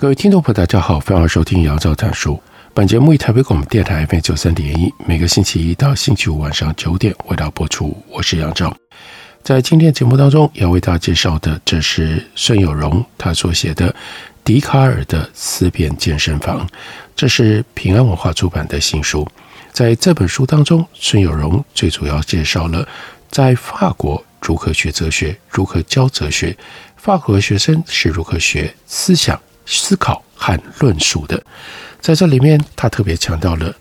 各位听众朋友，大家好，欢迎收听杨照谈书。本节目以台北广播电台 FM 九三点一，每个星期一到星期五晚上九点为大家播出。我是杨照。在今天节目当中要为大家介绍的，这是孙有荣他所写的《笛卡尔的思辨健身房》，这是平安文化出版的新书。在这本书当中，孙有荣最主要介绍了在法国如何学哲学，如何教哲学，法国学生是如何学思想。思考和论述的，在这里面，他特别强调了，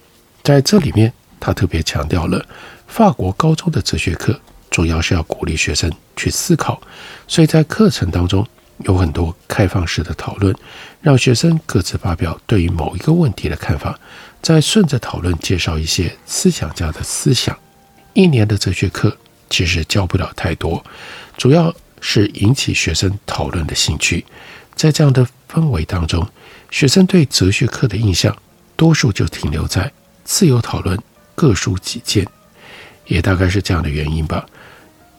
在这里面，他特别强调了，法国高中的哲学课主要是要鼓励学生去思考，所以在课程当中有很多开放式的讨论，让学生各自发表对于某一个问题的看法，再顺着讨论介绍一些思想家的思想。一年的哲学课其实教不了太多，主要是引起学生讨论的兴趣。在这样的氛围当中，学生对哲学课的印象，多数就停留在自由讨论、各抒己见，也大概是这样的原因吧。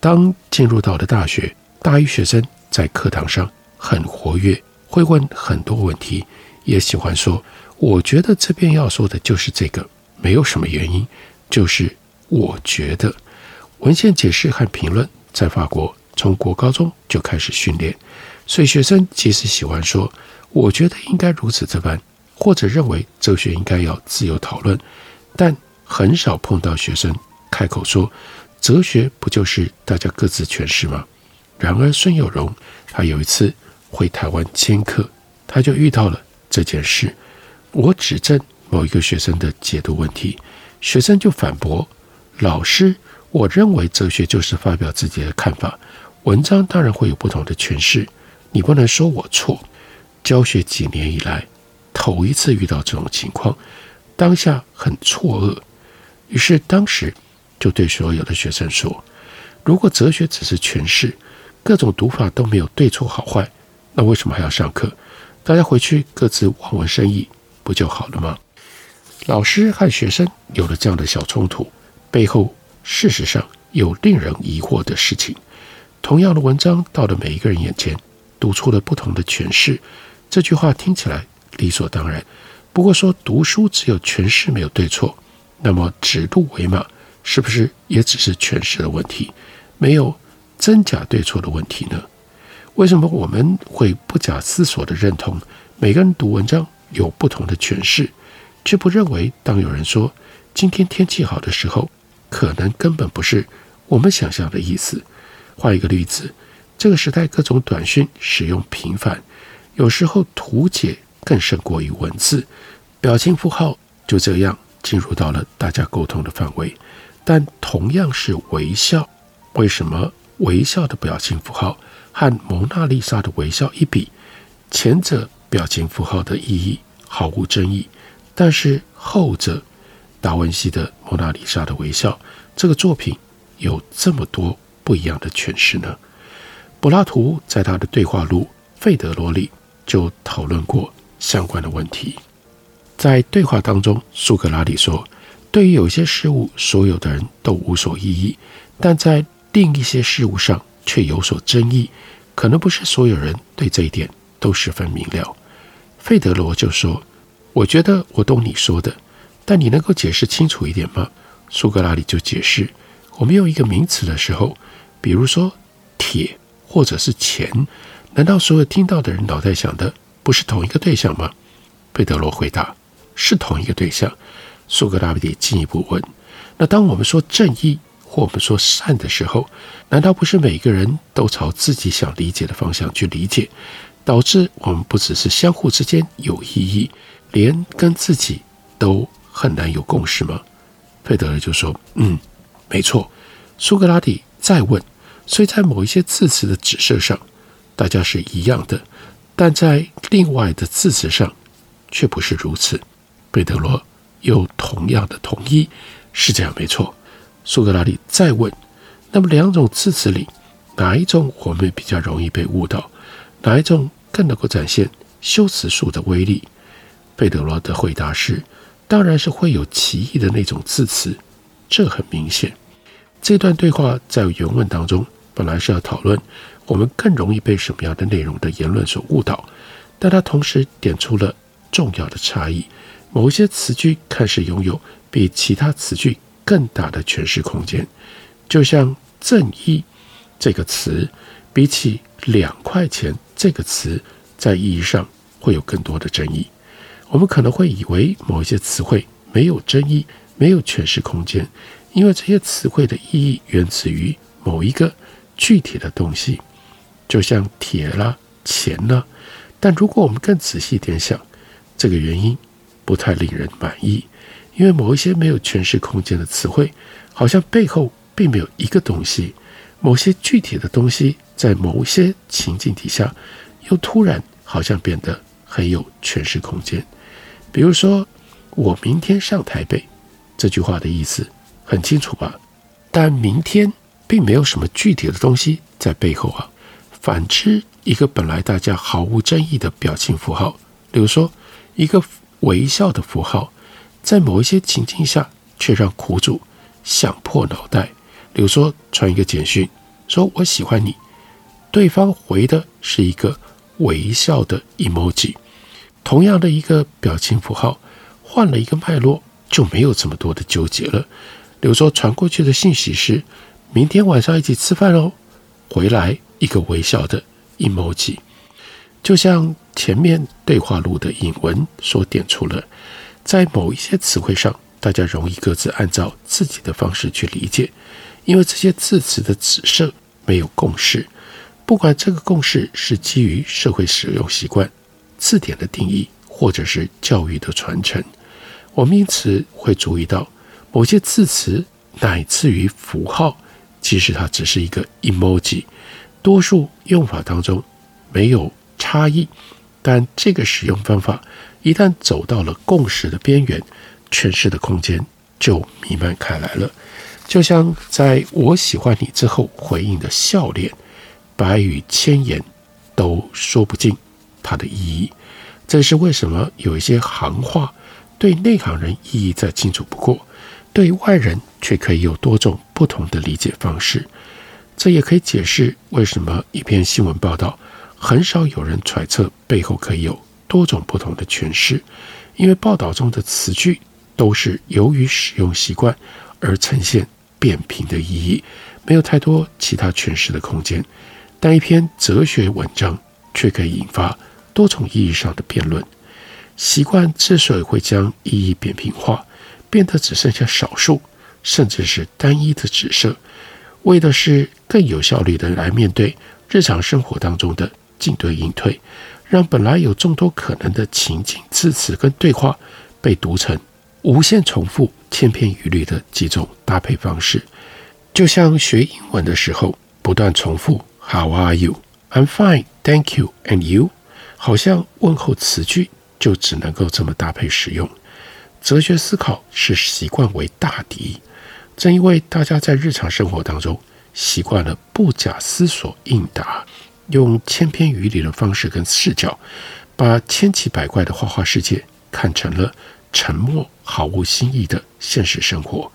当进入到了大学，大一学生在课堂上很活跃，会问很多问题，也喜欢说：“我觉得这边要说的就是这个，没有什么原因，就是我觉得。”文献解释和评论在法国从国高中就开始训练。所以，学生即使喜欢说“我觉得应该如此这般”，或者认为哲学应该要自由讨论，但很少碰到学生开口说“哲学不就是大家各自诠释吗？”然而，孙有荣他有一次回台湾兼课，他就遇到了这件事。我指正某一个学生的解读问题，学生就反驳：“老师，我认为哲学就是发表自己的看法，文章当然会有不同的诠释。”你不能说我错。教学几年以来，头一次遇到这种情况，当下很错愕。于是当时就对所有的学生说：“如果哲学只是诠释，各种读法都没有对错好坏，那为什么还要上课？大家回去各自望文生义，不就好了吗？”老师和学生有了这样的小冲突，背后事实上有令人疑惑的事情。同样的文章到了每一个人眼前。读出了不同的诠释，这句话听起来理所当然。不过说读书只有诠释没有对错，那么指鹿为马是不是也只是诠释的问题，没有真假对错的问题呢？为什么我们会不假思索地认同每个人读文章有不同的诠释，却不认为当有人说今天天气好的时候，可能根本不是我们想象的意思？换一个例子。这个时代，各种短讯使用频繁，有时候图解更胜过于文字，表情符号就这样进入到了大家沟通的范围。但同样是微笑，为什么微笑的表情符号和蒙娜丽莎的微笑一比，前者表情符号的意义毫无争议，但是后者达文西的蒙娜丽莎的微笑这个作品有这么多不一样的诠释呢？柏拉图在他的对话录《费德罗》里就讨论过相关的问题。在对话当中，苏格拉底说：“对于有些事物，所有的人都无所异议；但在另一些事物上却有所争议。可能不是所有人对这一点都十分明了。”费德罗就说：“我觉得我懂你说的，但你能够解释清楚一点吗？”苏格拉底就解释：“我们用一个名词的时候，比如说铁。”或者是钱，难道所有听到的人脑袋想的不是同一个对象吗？费德罗回答：“是同一个对象。”苏格拉底进一步问：“那当我们说正义或我们说善的时候，难道不是每个人都朝自己想理解的方向去理解，导致我们不只是相互之间有异议，连跟自己都很难有共识吗？”费德罗就说：“嗯，没错。”苏格拉底再问。所以在某一些字词的指涉上，大家是一样的，但在另外的字词上却不是如此。贝德罗又同样的同意，是这样没错。苏格拉底再问：那么两种字词里，哪一种我们比较容易被误导？哪一种更能够展现修辞术的威力？贝德罗的回答是：当然是会有歧义的那种字词，这很明显。这段对话在原文当中本来是要讨论我们更容易被什么样的内容的言论所误导，但他同时点出了重要的差异：某一些词句看似拥有比其他词句更大的诠释空间，就像“正义”这个词，比起“两块钱”这个词，在意义上会有更多的争议。我们可能会以为某一些词汇没有争议，没有诠释空间，因为这些词汇的意义源自于某一个具体的东西，就像铁啦、钱啦。但如果我们更仔细一点想，这个原因不太令人满意。因为某一些没有诠释空间的词汇，好像背后并没有一个东西；某些具体的东西，在某些情境底下，又突然好像变得很有诠释空间。比如说，“我明天上台北”这句话的意思很清楚吧？但明天并没有什么具体的东西在背后啊。反之，一个本来大家毫无争议的表情符号，比如说一个微笑的符号。在某一些情境下，却让苦主想破脑袋。比如说，传一个简讯，说我喜欢你，对方回的是一个微笑的 emoji。同样的一个表情符号，换了一个脉络，就没有这么多的纠结了。比如说，传过去的信息是明天晚上一起吃饭哦，回来一个微笑的 emoji，就像前面对话录的引文所点出了。在某一些词汇上，大家容易各自按照自己的方式去理解，因为这些字词的指涉没有共识。不管这个共识是基于社会使用习惯、字典的定义，或者是教育的传承，我们因此会注意到某些字词乃至于符号，即使它只是一个 emoji，多数用法当中没有差异，但这个使用方法。一旦走到了共识的边缘，诠释的空间就弥漫开来了。就像在我喜欢你之后回应的笑脸，百语千言都说不尽它的意义。这是为什么有一些行话对内行人意义再清楚不过，对外人却可以有多种不同的理解方式。这也可以解释为什么一篇新闻报道很少有人揣测背后可以有。多种不同的诠释，因为报道中的词句都是由于使用习惯而呈现扁平的意义，没有太多其他诠释的空间。但一篇哲学文章却可以引发多种意义上的辩论。习惯之所以会将意义扁平化，变得只剩下少数，甚至是单一的指涉，为的是更有效率的来面对日常生活当中的进退应退。让本来有众多可能的情景、字词跟对话，被读成无限重复、千篇一律的几种搭配方式，就像学英文的时候不断重复 “How are you? I'm fine, thank you. And you?” 好像问候词句就只能够这么搭配使用。哲学思考是习惯为大敌，正因为大家在日常生活当中习惯了不假思索应答。用千篇一律的方式跟视角，把千奇百怪的花花世界看成了沉默、毫无新意的现实生活。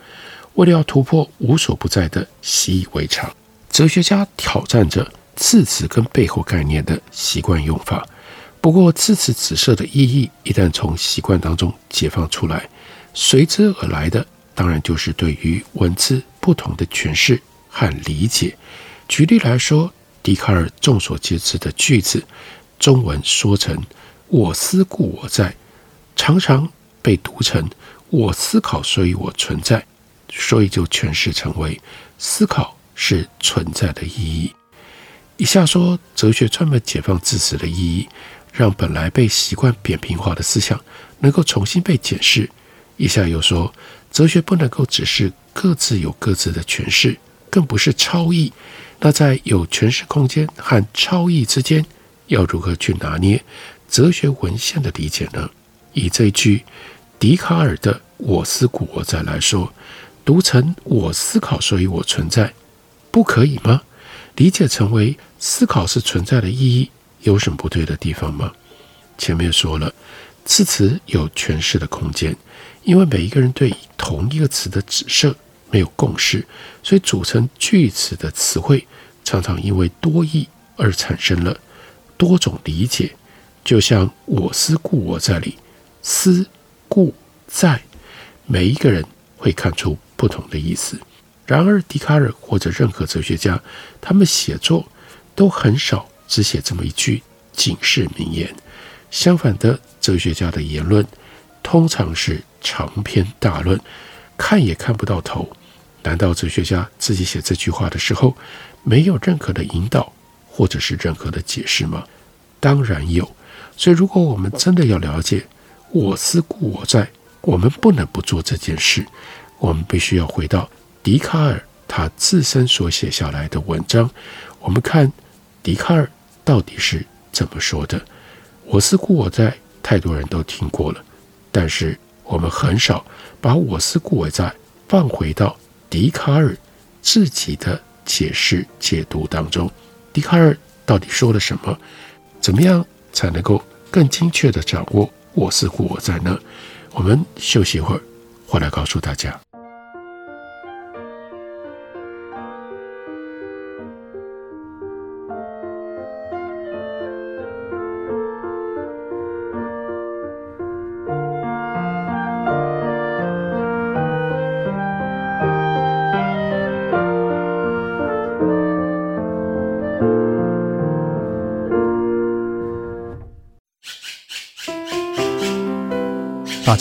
为了要突破无所不在的习以为常，哲学家挑战着字词跟背后概念的习惯用法。不过，字词指涉的意义一旦从习惯当中解放出来，随之而来的当然就是对于文字不同的诠释和理解。举例来说。笛卡尔众所皆知的句子，中文说成“我思故我在”，常常被读成“我思考，所以我存在”，所以就诠释成为“思考是存在的意义”。以下说哲学专门解放字词的意义，让本来被习惯扁平化的思想能够重新被检视。以下又说哲学不能够只是各自有各自的诠释，更不是超意。那在有诠释空间和超意之间，要如何去拿捏哲学文献的理解呢？以这句笛卡尔的“我思故我在”来说，读成“我思考，所以我存在”，不可以吗？理解成为思考是存在的意义，有什么不对的地方吗？前面说了，字词有诠释的空间，因为每一个人对同一个词的指涉没有共识，所以组成句子的词汇常常因为多义而产生了多种理解。就像“我思故我在”里，“思”“故”“在”，每一个人会看出不同的意思。然而，笛卡尔或者任何哲学家，他们写作都很少只写这么一句警示名言。相反的，哲学家的言论通常是长篇大论，看也看不到头。难道哲学家自己写这句话的时候，没有任何的引导或者是任何的解释吗？当然有。所以，如果我们真的要了解“我思故我在”，我们不能不做这件事。我们必须要回到。笛卡尔他自身所写下来的文章，我们看笛卡尔到底是怎么说的。我思故我在，太多人都听过了，但是我们很少把我思故我在放回到笛卡尔自己的解释解读当中。笛卡尔到底说了什么？怎么样才能够更精确地掌握我思故我在呢？我们休息一会儿，回来告诉大家。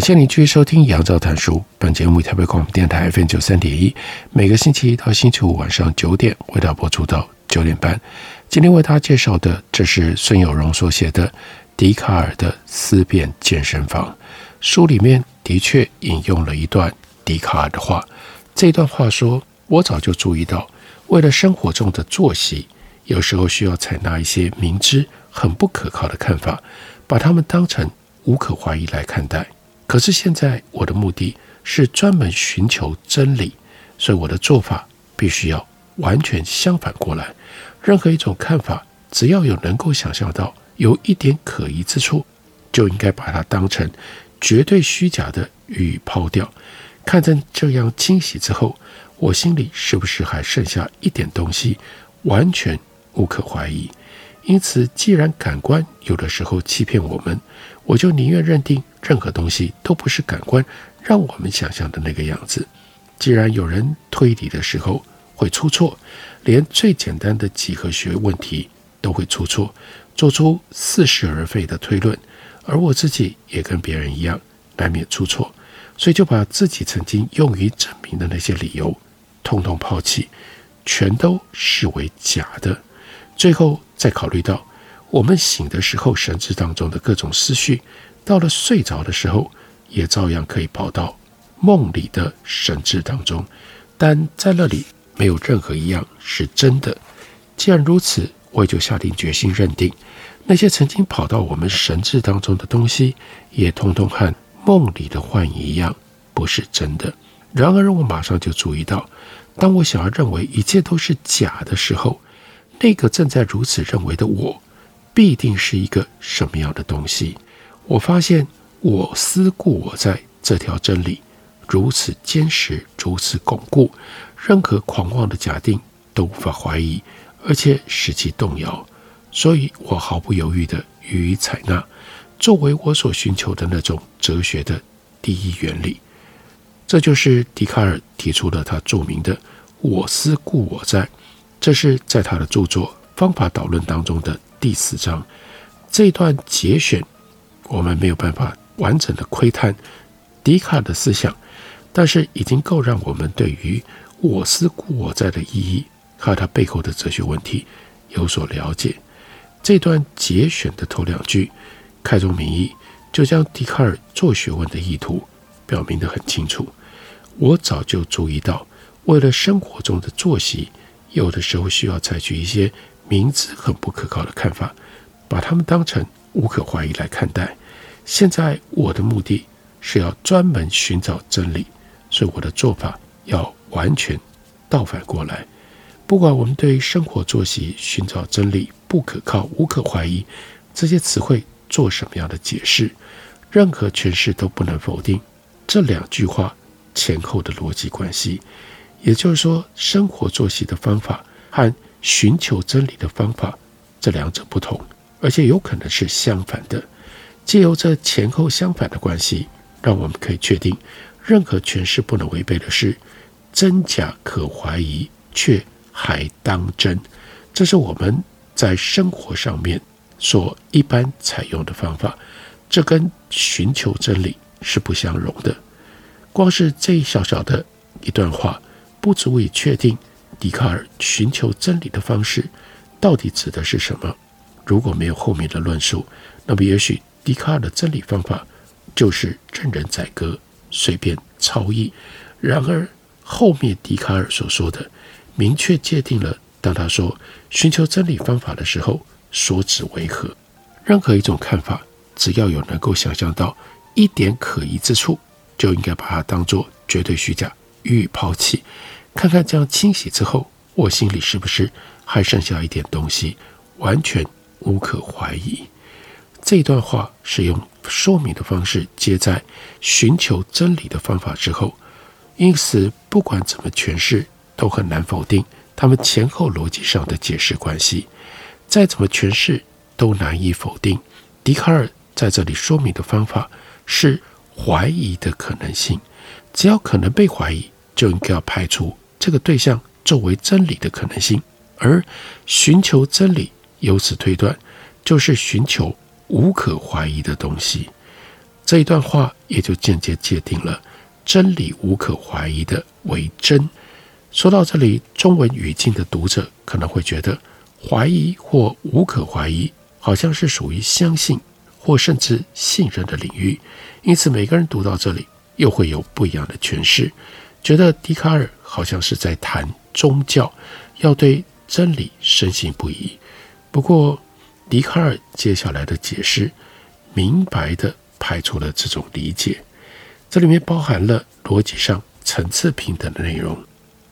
感谢您继续收听杨照谈书。本节目以台北广播电台 FM 九三点一，每个星期一到星期五晚上九点为大家播出到九点半。今天为大家介绍的，这是孙有荣所写的《笛卡尔的思辨健身房》。书里面的确引用了一段笛卡尔的话。这段话说：“我早就注意到，为了生活中的作息，有时候需要采纳一些明知很不可靠的看法，把它们当成无可怀疑来看待。”可是现在我的目的是专门寻求真理，所以我的做法必须要完全相反过来。任何一种看法，只要有能够想象到有一点可疑之处，就应该把它当成绝对虚假的予以抛掉。看见这样清洗之后，我心里是不是还剩下一点东西完全无可怀疑？因此，既然感官有的时候欺骗我们，我就宁愿认定任何东西都不是感官让我们想象的那个样子。既然有人推理的时候会出错，连最简单的几何学问题都会出错，做出似是而非的推论，而我自己也跟别人一样难免出错，所以就把自己曾经用于证明的那些理由通通抛弃，全都视为假的。最后再考虑到我们醒的时候，神智当中的各种思绪到了睡着的时候，也照样可以跑到梦里的神智当中。但在那里没有任何一样是真的。既然如此，我也就下定决心认定，那些曾经跑到我们神智当中的东西，也通通和梦里的幻影一样，不是真的。然而，我马上就注意到，当我想要认为一切都是假的时候，那个正在如此认为的我，必定是一个什么样的东西？我发现，我思故我在这条真理。如此坚实，如此巩固，任何狂妄的假定都无法怀疑，而且使其动摇。所以我毫不犹豫地予以采纳，作为我所寻求的那种哲学的第一原理。这就是笛卡尔提出了他著名的“我思故我在”，这是在他的著作《方法导论》当中的第四章。这段节选，我们没有办法完整的窥探笛卡尔的思想。但是已经够让我们对于“我思故我在”的意义和它背后的哲学问题有所了解。这段节选的头两句开宗明义，就将笛卡尔做学问的意图表明得很清楚。我早就注意到，为了生活中的作息，有的时候需要采取一些明知很不可靠的看法，把他们当成无可怀疑来看待。现在我的目的是要专门寻找真理。所以我的做法要完全倒反过来。不管我们对生活作息、寻找真理、不可靠、无可怀疑这些词汇做什么样的解释，任何诠释都不能否定这两句话前后的逻辑关系。也就是说，生活作息的方法和寻求真理的方法这两者不同，而且有可能是相反的。借由这前后相反的关系，让我们可以确定。任何诠释不能违背的是，真假可怀疑，却还当真。这是我们在生活上面所一般采用的方法，这跟寻求真理是不相容的。光是这一小小的一段话，不足以确定笛卡尔寻求真理的方式到底指的是什么。如果没有后面的论述，那么也许笛卡尔的真理方法就是任人宰割。随便超译。然而，后面笛卡尔所说的，明确界定了，当他说寻求真理方法的时候，所指为何？任何一种看法，只要有能够想象到一点可疑之处，就应该把它当作绝对虚假，予以抛弃。看看这样清洗之后，我心里是不是还剩下一点东西，完全无可怀疑。这段话是用说明的方式接在寻求真理的方法之后，因此不管怎么诠释，都很难否定他们前后逻辑上的解释关系。再怎么诠释，都难以否定笛卡尔在这里说明的方法是怀疑的可能性。只要可能被怀疑，就应该要排除这个对象作为真理的可能性。而寻求真理，由此推断，就是寻求。无可怀疑的东西，这一段话也就间接界定了真理无可怀疑的为真。说到这里，中文语境的读者可能会觉得怀疑或无可怀疑好像是属于相信或甚至信任的领域，因此每个人读到这里又会有不一样的诠释，觉得笛卡尔好像是在谈宗教，要对真理深信不疑。不过，笛卡尔接下来的解释，明白地排除了这种理解，这里面包含了逻辑上层次平等的内容。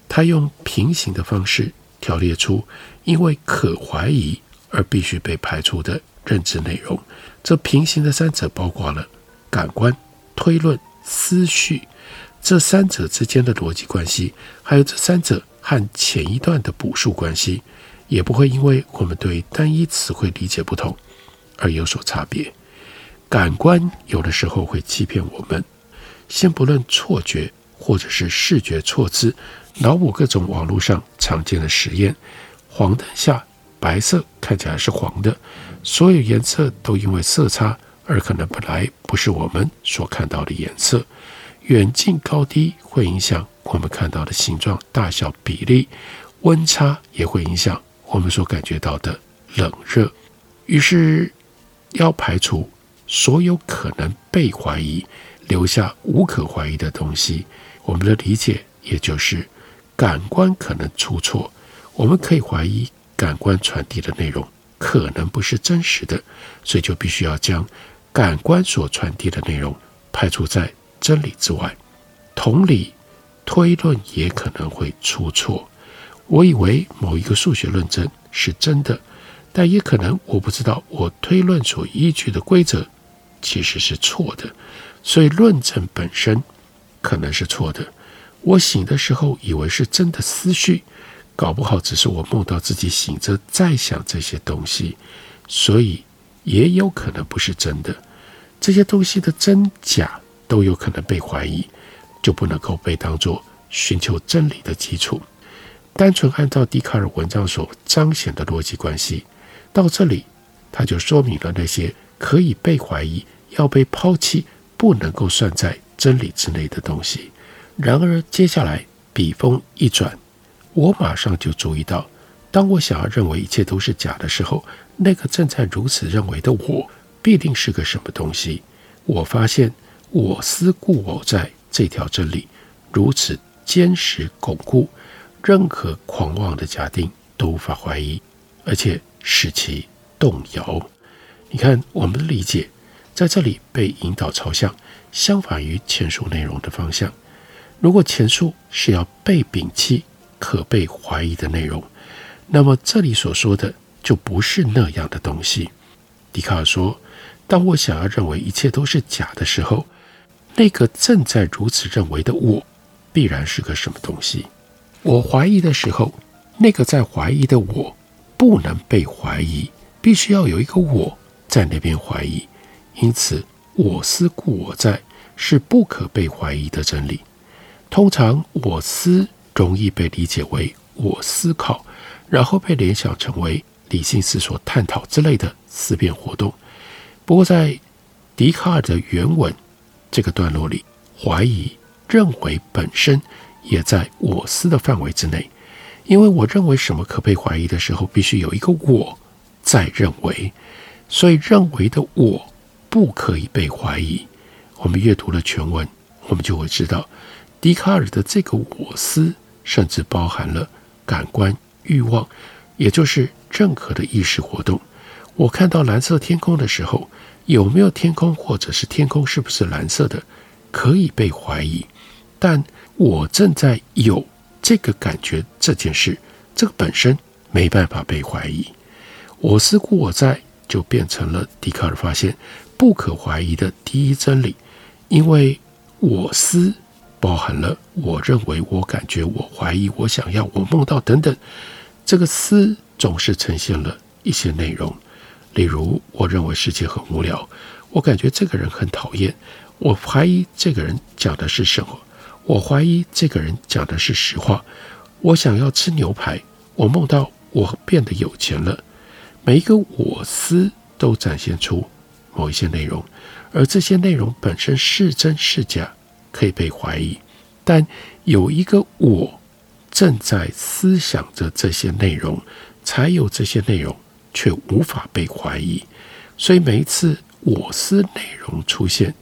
他用平行的方式条列出因为可怀疑而必须被排除的认知内容。这平行的三者包括了感官、推论、思绪这三者之间的逻辑关系，还有这三者和前一段的补述关系。也不会因为我们对单一词汇理解不同而有所差别。感官有的时候会欺骗我们，先不论错觉或者是视觉错字，脑补各种网络上常见的实验：黄灯下白色看起来是黄的，所有颜色都因为色差而可能本来不是我们所看到的颜色。远近高低会影响我们看到的形状、大小、比例，温差也会影响。我们所感觉到的冷热，于是要排除所有可能被怀疑，留下无可怀疑的东西。我们的理解也就是，感官可能出错，我们可以怀疑感官传递的内容可能不是真实的，所以就必须要将感官所传递的内容排除在真理之外。同理，推论也可能会出错。我以为某一个数学论证是真的，但也可能我不知道我推论所依据的规则其实是错的，所以论证本身可能是错的。我醒的时候以为是真的思绪，搞不好只是我梦到自己醒着在想这些东西，所以也有可能不是真的。这些东西的真假都有可能被怀疑，就不能够被当作寻求真理的基础。单纯按照笛卡尔文章所彰显的逻辑关系，到这里他就说明了那些可以被怀疑、要被抛弃、不能够算在真理之内的东西。然而接下来笔锋一转，我马上就注意到，当我想要认为一切都是假的时候，那个正在如此认为的我，必定是个什么东西。我发现“我思故我在”这条真理如此坚实巩固。任何狂妄的假定都无法怀疑，而且使其动摇。你看，我们的理解在这里被引导朝向相反于前述内容的方向。如果前述是要被摒弃、可被怀疑的内容，那么这里所说的就不是那样的东西。笛卡尔说：“当我想要认为一切都是假的时候，那个正在如此认为的我，必然是个什么东西？”我怀疑的时候，那个在怀疑的我不能被怀疑，必须要有一个我在那边怀疑。因此，我思故我在是不可被怀疑的真理。通常，我思容易被理解为我思考，然后被联想成为理性思索、探讨之类的思辨活动。不过，在笛卡尔的原文这个段落里，怀疑认为本身。也在我思的范围之内，因为我认为什么可被怀疑的时候，必须有一个我在认为，所以认为的我不可以被怀疑。我们阅读了全文，我们就会知道，笛卡尔的这个我思，甚至包含了感官欲望，也就是任何的意识活动。我看到蓝色天空的时候，有没有天空，或者是天空是不是蓝色的，可以被怀疑，但。我正在有这个感觉，这件事，这个本身没办法被怀疑。我思故我在，就变成了笛卡尔发现不可怀疑的第一真理。因为我思包含了我认为、我感觉、我怀疑、我想要、我梦到等等。这个思总是呈现了一些内容，例如我认为世界很无聊，我感觉这个人很讨厌，我怀疑这个人讲的是什么。我怀疑这个人讲的是实话。我想要吃牛排。我梦到我变得有钱了。每一个我思都展现出某一些内容，而这些内容本身是真是假，可以被怀疑。但有一个我正在思想着这些内容，才有这些内容，却无法被怀疑。所以每一次我思内容出现，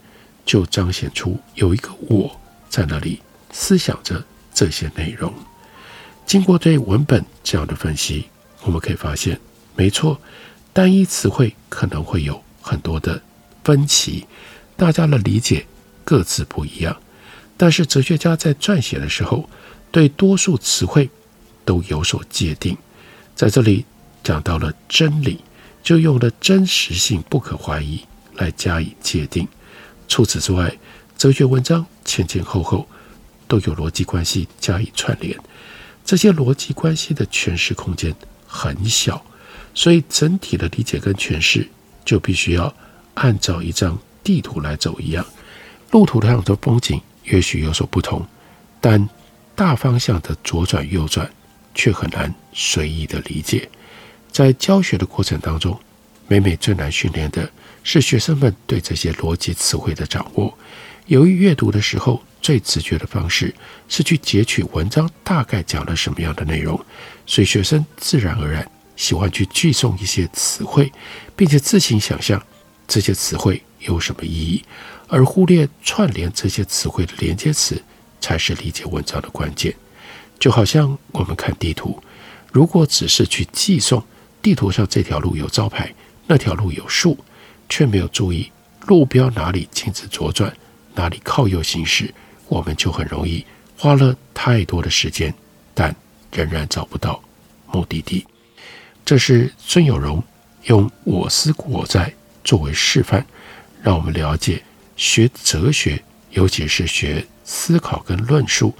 就彰显出有一个我。在那里思想着这些内容，经过对文本这样的分析，我们可以发现，没错，单一词汇可能会有很多的分歧，大家的理解各自不一样。但是哲学家在撰写的时候，对多数词汇都有所界定。在这里讲到了真理，就用了真实性不可怀疑来加以界定。除此之外，哲学文章前前后后都有逻辑关系加以串联，这些逻辑关系的诠释空间很小，所以整体的理解跟诠释就必须要按照一张地图来走一样。路途上的风景也许有所不同，但大方向的左转右转却很难随意的理解。在教学的过程当中，每每最难训练的是学生们对这些逻辑词汇的掌握。由于阅读的时候，最直觉的方式是去截取文章大概讲了什么样的内容，所以学生自然而然喜欢去记诵一些词汇，并且自行想象这些词汇有什么意义，而忽略串联这些词汇的连接词，才是理解文章的关键。就好像我们看地图，如果只是去记诵地图上这条路有招牌，那条路有树，却没有注意路标哪里禁止左转，哪里靠右行驶，我们就很容易花了太多的时间，但仍然找不到目的地。这是孙有荣用“我思故我在”作为示范，让我们了解学哲学，尤其是学思考跟论述，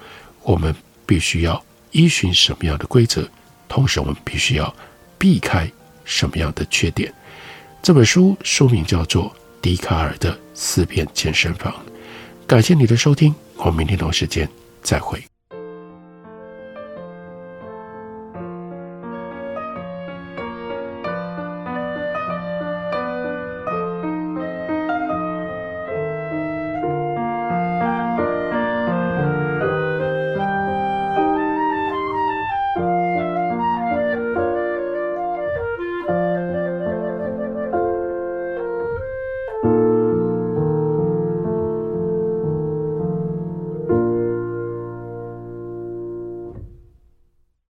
我们必须要依循什么样的规则，同时我们必须要避开什么样的缺点。这本书书名叫做《笛卡尔的四片健身房》。感谢你的收听，我们明天同时间再会。